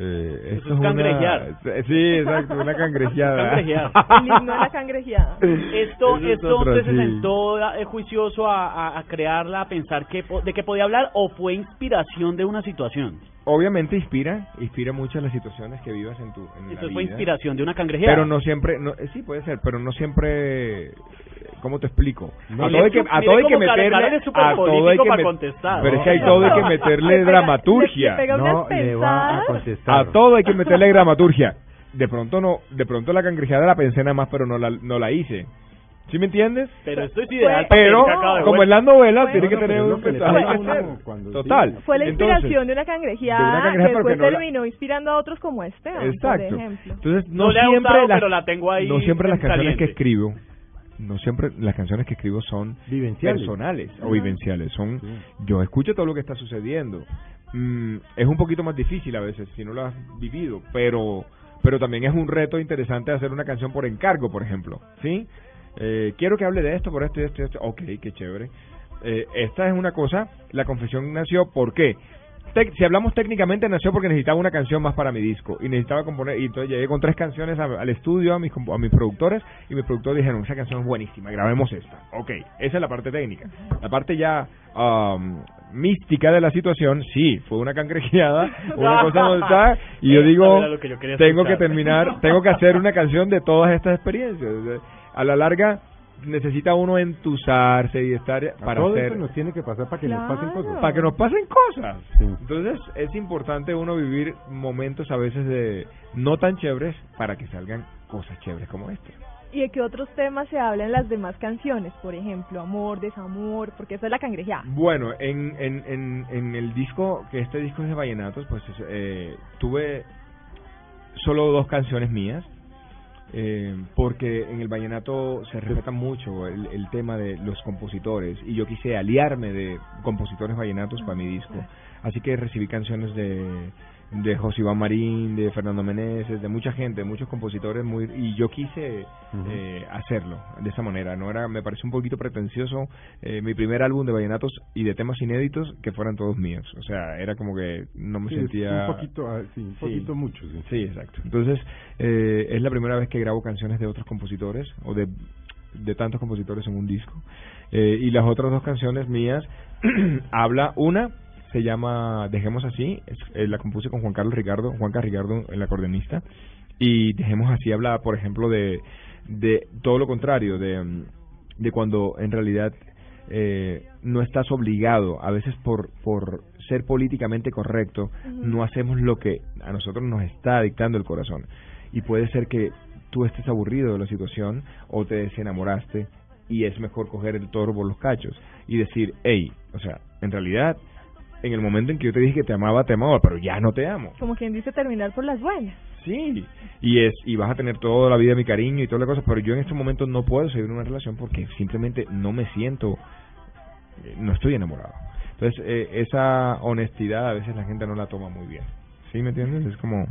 Eh, esto es cangrejear. Una, sí, exacto, una cangrejeada. la cangrejeada. Esto, esto otro, usted sí. se sentó eh, juicioso a, a, a, crearla, a pensar que, de qué podía hablar o fue inspiración de una situación. Obviamente inspira, inspira muchas las situaciones que vivas en tu en la fue vida, inspiración de una cangrejeada. Pero no siempre, no, eh, sí puede ser, pero no siempre ¿Cómo te explico? No, a todo hay que, a todo hay que meterle, a todo hay que para contestar. Pero es que hay todo hay que meterle dramaturgia. No le va a contestar. A todo hay que meterle dramaturgia. De pronto no, de pronto la cangrejeada la pensé nada más, pero no la, no la hice. ¿Sí me entiendes? Pero esto es ideal. Pero, como en las novelas, Fue- tiene que tener un es mensaje que cuando- Total. Fue la inspiración Entonces, de una cangrejeada, de una cangrejeada, que después no la- terminó inspirando a otros como Esteban, Exacto. por ejemplo. Entonces, no, No le ha siempre gustado, las, pero la tengo ahí no siempre las canciones caliente. que escribo, no siempre las canciones que escribo son Vivenciales. personales o vivenciales. Son, Sí. yo escucho todo lo que está sucediendo. Mm, es un poquito más difícil a veces si no lo has vivido, pero, pero también es un reto interesante hacer una canción por encargo, por ejemplo, ¿sí? Eh, quiero que hable de esto, por esto y esto y esto. Ok, qué chévere. Eh, esta es una cosa, la confesión nació, ¿por qué? Si hablamos técnicamente, nació porque necesitaba una canción más para mi disco y necesitaba componer. Y entonces llegué con tres canciones a- al estudio, a mis, a mis productores, y mis productores dijeron: Esa canción es buenísima, grabemos esta. Ok, esa es la parte técnica. La parte ya um, mística de la situación, sí, fue una cangrejeada, una cosa montada, y yo digo: yo Tengo que terminar, tengo que hacer una canción de todas estas experiencias. A la larga, necesita uno entusarse y estar para todo hacer eso nos tiene que pasar para que nos pasen Claro. cosas. para que nos pasen cosas. Sí. Entonces es importante uno vivir momentos a veces de no tan chéveres para que salgan cosas chéveres como esta. ¿Y de qué otros temas se hablan en las demás canciones? Por ejemplo, amor, desamor, porque esa es la cangrejeada. Bueno, en, en, en, en el disco, que este disco es de vallenatos, pues es, eh, tuve solo dos canciones mías, eh, porque en el vallenato se respeta mucho el, el tema de los compositores y yo quise aliarme de compositores vallenatos para mi disco. Así que recibí canciones de de José Iván Marín, de Fernando Meneses, de mucha gente, de muchos compositores muy y yo quise eh, hacerlo de esa manera. No era, me pareció un poquito pretencioso eh, mi primer álbum de vallenatos y de temas inéditos que fueran todos míos. O sea, era como que no me Sí, sentía un poquito, ah, sí, un Sí. poquito mucho, sí. Sí, exacto. Entonces, eh, es la primera vez que grabo canciones de otros compositores o de, de tantos compositores en un disco. Eh, y las otras dos canciones mías, habla una, se llama Dejemos Así, es- eh, la compuse con Juan Carlos Ricardo, Juan Carlos Ricardo, el acordeonista, y Dejemos Así habla, por ejemplo, de, de todo lo contrario, de, de cuando en realidad eh, no estás obligado, a veces por, por ser políticamente correcto, no hacemos lo que a nosotros nos está dictando el corazón. Y puede ser que tú estés aburrido de la situación o te desenamoraste y es mejor coger el toro por los cachos y decir, hey, o sea, en realidad, en el momento en que yo te dije que te amaba, te amaba, pero ya no te amo. Como quien dice terminar por las buenas. Sí, y es y vas a tener toda la vida mi cariño y toda la cosa, pero yo en este momento no puedo seguir una relación porque simplemente no me siento, eh, no estoy enamorado. Entonces, eh, esa honestidad a veces la gente no la toma muy bien. ¿Sí me entiendes? Es como...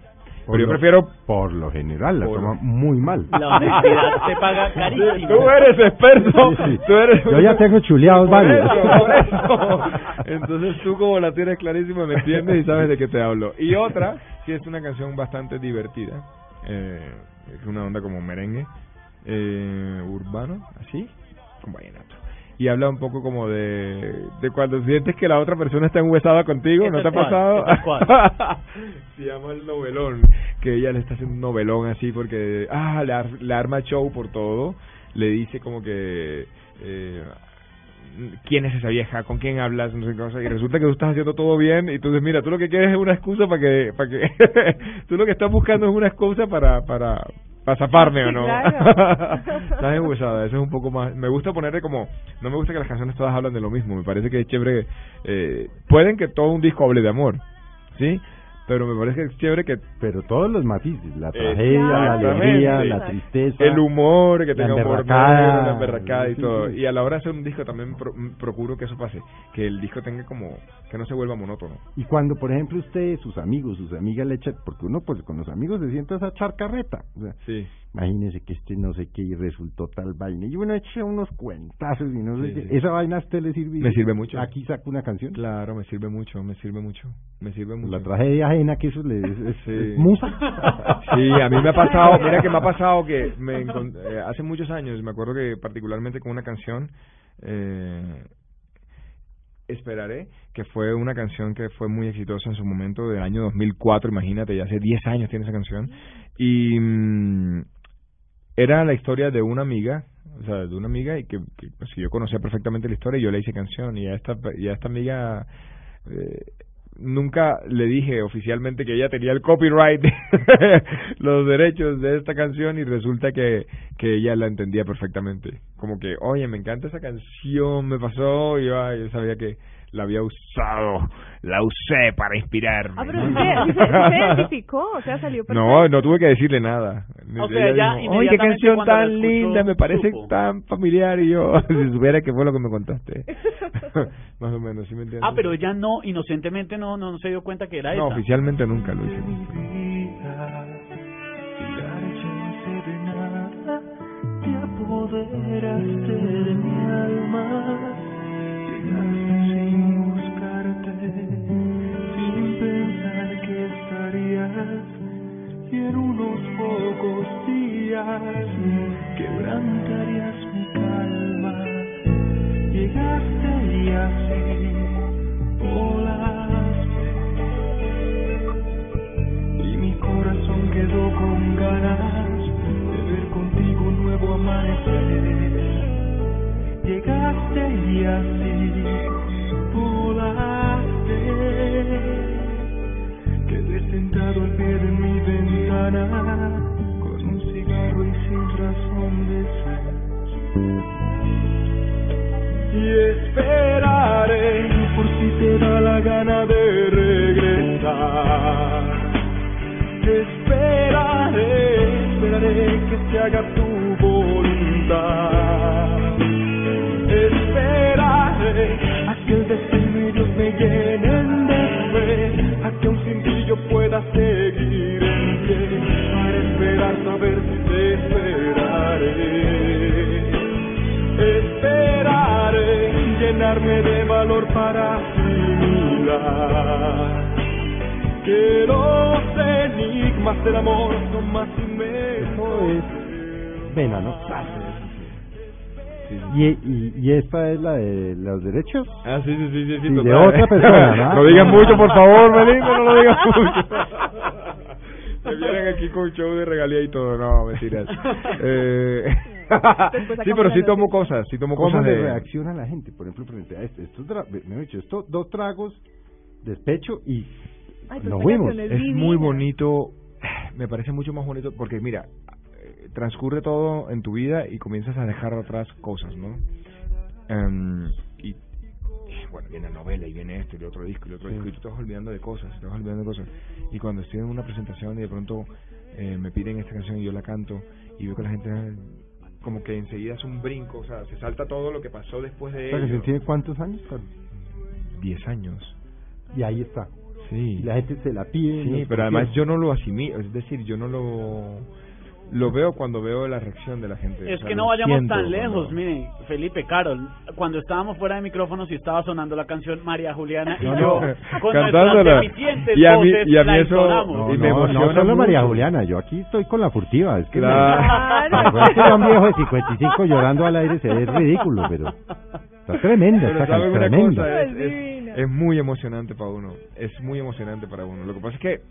Por Pero yo lo- prefiero... Por lo general, la Por- toma muy mal. La honestidad se paga carísimo. Tú eres experto. Sí, sí. Tú eres... Yo ya tengo chuleados Por varios. eso, por eso. Entonces tú como la tienes clarísima me entiendes y sabes de qué te hablo. Y otra, sí es una canción bastante divertida, eh, es una onda como merengue, eh, urbano, así, con vallenato. Y habla un poco como de, de cuando sientes que la otra persona está enhuesada contigo, ¿Qué ¿no te ha pasado? ¿Qué tal Se llama el novelón, que ella le está haciendo un novelón así porque, ah, le, ar- le arma show por todo, le dice como que... Eh, quién es esa vieja, con quién hablas, no sé qué cosa, y resulta que tú estás haciendo todo bien, y entonces mira, tú lo que quieres es una excusa para que, para que, tú lo que estás buscando es una excusa para, para, ¿Para zafarme o no? Claro. Estás embusada, eso es un poco más... Me gusta ponerle como... No me gusta que las canciones todas hablan de lo mismo, me parece que es chévere... Eh, pueden que todo un disco hable de amor, ¿sí? Pero me parece que es chévere que... Pero todos los matices, la tragedia, la alegría, la tristeza... El humor, que tenga humor la emberracada y todo. Y a la hora de hacer un disco también procuro que eso pase, que el disco tenga como... que no se vuelva monótono. Y cuando, por ejemplo, usted, sus amigos, sus amigas le echan... Porque uno, pues, con los amigos se siente esa charcarreta. O sea, sí. Imagínese que este no sé qué y resultó tal vaina. Y bueno, echa unos cuentazos y no sé qué. ¿Esa vaina a usted le sirve? Me sirve mucho. ¿Aquí saco una canción? Claro, me sirve mucho, me sirve mucho. Me sirve mucho. La tragedia que eso le es, musa. Sí, a mí me ha pasado, mira que me ha pasado que me eh, hace muchos años, me acuerdo que particularmente con una canción... Eh, Esperaré, que fue una canción que fue muy exitosa en su momento del año 2004, imagínate, ya hace 10 años tiene esa canción. Y mm, era la historia de una amiga, o sea, de una amiga y que, pues, yo conocía perfectamente la historia y yo le hice canción y a esta, y a esta amiga eh, nunca le dije oficialmente que ella tenía el copyright, los derechos de esta canción y resulta que, que ella la entendía perfectamente. Como que, oye, me encanta esa canción, me pasó y yo, yo sabía que la había usado, la usé para inspirarme. Ah, pero se, identificó, o sea, salió perfecto. No, no tuve que decirle nada. O sea, ya Oye, qué canción tan linda, me parece tan familiar y yo, si supiera que fue lo que me contaste. Más o menos, ¿sí me entiendes? Ah, pero ella no, inocentemente no, no, se dio cuenta que era No, oficialmente nunca lo hice. de mi alma quebrantarías mi calma. Llegaste y así sí, de otra persona, ¿no? No digan mucho, por favor, Melinda, no lo digan mucho. Me vienen aquí con show de regalía y todo, no, mentiras. Eh... sí, pero sí tomo cosas, sí tomo ¿Cómo cosas de... reacciona la gente? Por ejemplo, frente a esto, me he dicho, esto, dos tragos, despecho y nos fuimos. Es muy bonito, me parece mucho más bonito porque mira, eh, transcurre todo en tu vida y comienzas a dejar atrás cosas, ¿no? Um, bueno, viene la novela y viene esto y el otro disco y el otro disco y tú te vas olvidando de cosas, te vas olvidando de cosas. Y cuando estoy en una presentación y de pronto eh, me piden esta canción y yo la canto y veo que la gente como que enseguida es un brinco, o sea, se salta todo lo que pasó después de o ello. ¿Tiene cuántos años, Diez años. Y ahí está. Sí. la gente se la pide. Sí, pero además yo no lo asimilo, es decir, yo no lo lo veo cuando veo la reacción de la gente. Es que no vayamos tan lejos, miren, Felipe Carol, cuando estábamos fuera de micrófonos y estaba sonando la canción María Juliana y yo con cantándola y a mí, y a mí eso no, y me no, no solo María Juliana, yo aquí estoy con la furtiva, es que claro. me, un viejo de 55 llorando al aire se ve ridículo, pero está tremenda, está tremenda. es, es, es muy emocionante para uno, es muy emocionante para uno. Lo que pasa es que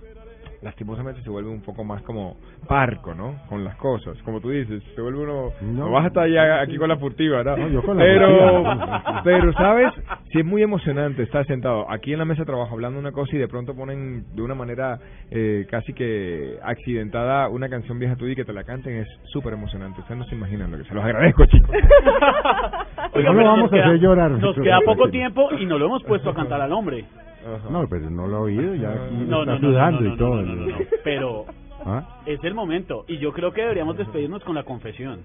lastimosamente se vuelve un poco más como parco, ¿no? Con las cosas, como tú dices, se vuelve uno, no, vas a estar ya aquí con la furtiva, ¿no? yo con la pero, pero, ¿sabes? Si es muy emocionante estar sentado aquí en la mesa de trabajo hablando una cosa y de pronto ponen de una manera eh, casi que accidentada una canción vieja tuya y que te la canten, es súper emocionante. Ustedes no se imaginan lo que se los agradezco, chicos. no lo vamos a hacer llorar. Nos queda poco tiempo y no lo hemos puesto a cantar al hombre. No, pero no lo he oído, ya está sudando y todo. Pero ¿Ah? es el momento y yo creo que deberíamos despedirnos con la confesión.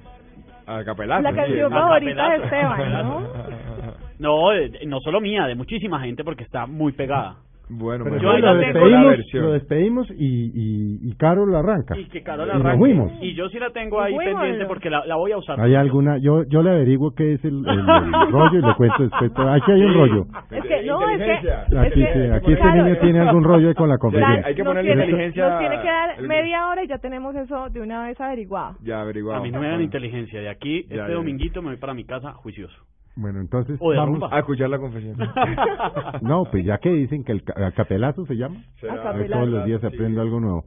A capelazo. La canción favorita de Esteban, ¿no? No, no solo mía, de muchísima gente porque está muy pegada. Bueno, pero yo lo, despedimos, lo despedimos y, y, y Carol arranca. Y que Carol arranca. Y fuimos. Y yo sí la tengo ahí pendiente porque la, la, voy a usar. ¿Hay alguna? Yo yo le averiguo qué es el, el, rollo y le cuento después. Aquí hay un rollo. Es que, no, es que... Aquí, aquí este niño tiene algún rollo con la conferencia. hay que ponerle inteligencia... Nos tiene que dar media hora y ya tenemos eso de una vez averiguado. Ya averiguado. A mí no me dan inteligencia. De aquí, este dominguito me voy para mi casa juicioso. Bueno, entonces vamos a escuchar la confesión. no, pues ya que dicen que el capelazo se llama, todos los días aprendo algo nuevo.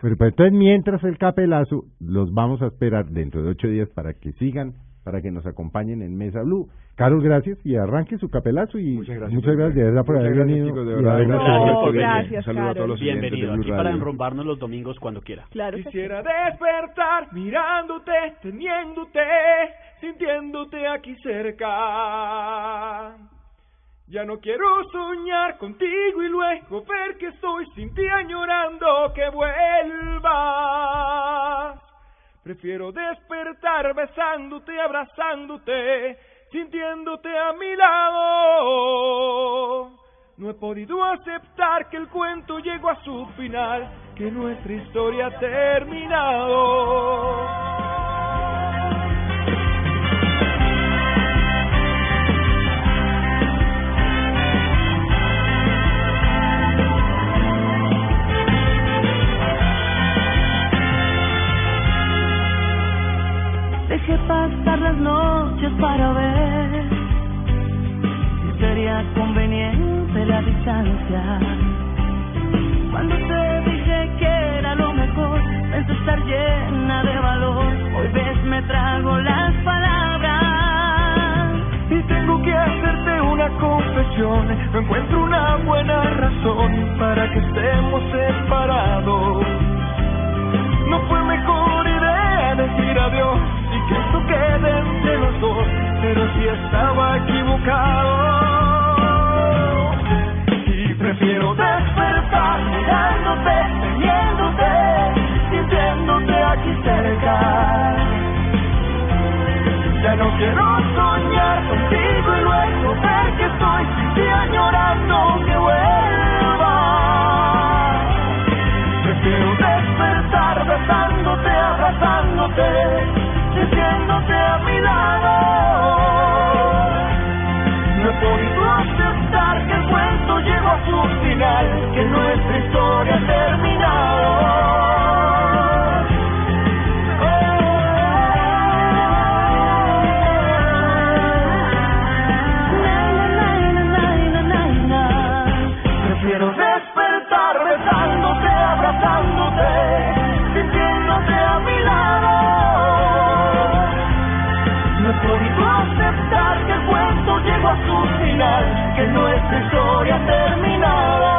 Pero pues, entonces mientras el capelazo los vamos a esperar dentro de ocho días para que sigan, para que nos acompañen en Mesa Blue. Carlos, gracias y arranque su capelazo y muchas gracias, muchas gracias de verdad por haber venido. Chicos, de verdad, gracias, saludo a todos los Bienvenido aquí para enrumbarnos los domingos cuando quiera. Claro Quisiera despertar mirándote, teniéndote sintiéndote aquí cerca. Ya no quiero soñar contigo y luego ver que estoy sin ti añorando que vuelvas. Prefiero despertar besándote, abrazándote, sintiéndote a mi lado. No he podido aceptar que el cuento llegó a su final, que nuestra historia ha terminado. Conveniente la distancia. Cuando te dije que era lo mejor, pensé estar llena de valor. Hoy ves, me trago las palabras. Y tengo que hacerte una confesión. No encuentro una buena razón para que estemos separados. No fue mejor idea decir adiós que esto quede entre los dos, pero si estaba equivocado. Quiero despertar mirándote, teniéndote, sintiéndote aquí cerca. Ya no quiero soñar contigo y luego ver que estoy día llorando que vuelva. Prefiero despertar besándote, abrazándote, sintiéndote a mi lado. No que nuestra historia ha terminado. ¡Naina, Naina, Naina, Naina! Prefiero despertar, besándote, abrazándote, sintiéndote a mi lado. No es lo aceptar que el vuelto llega a su final es historia terminada.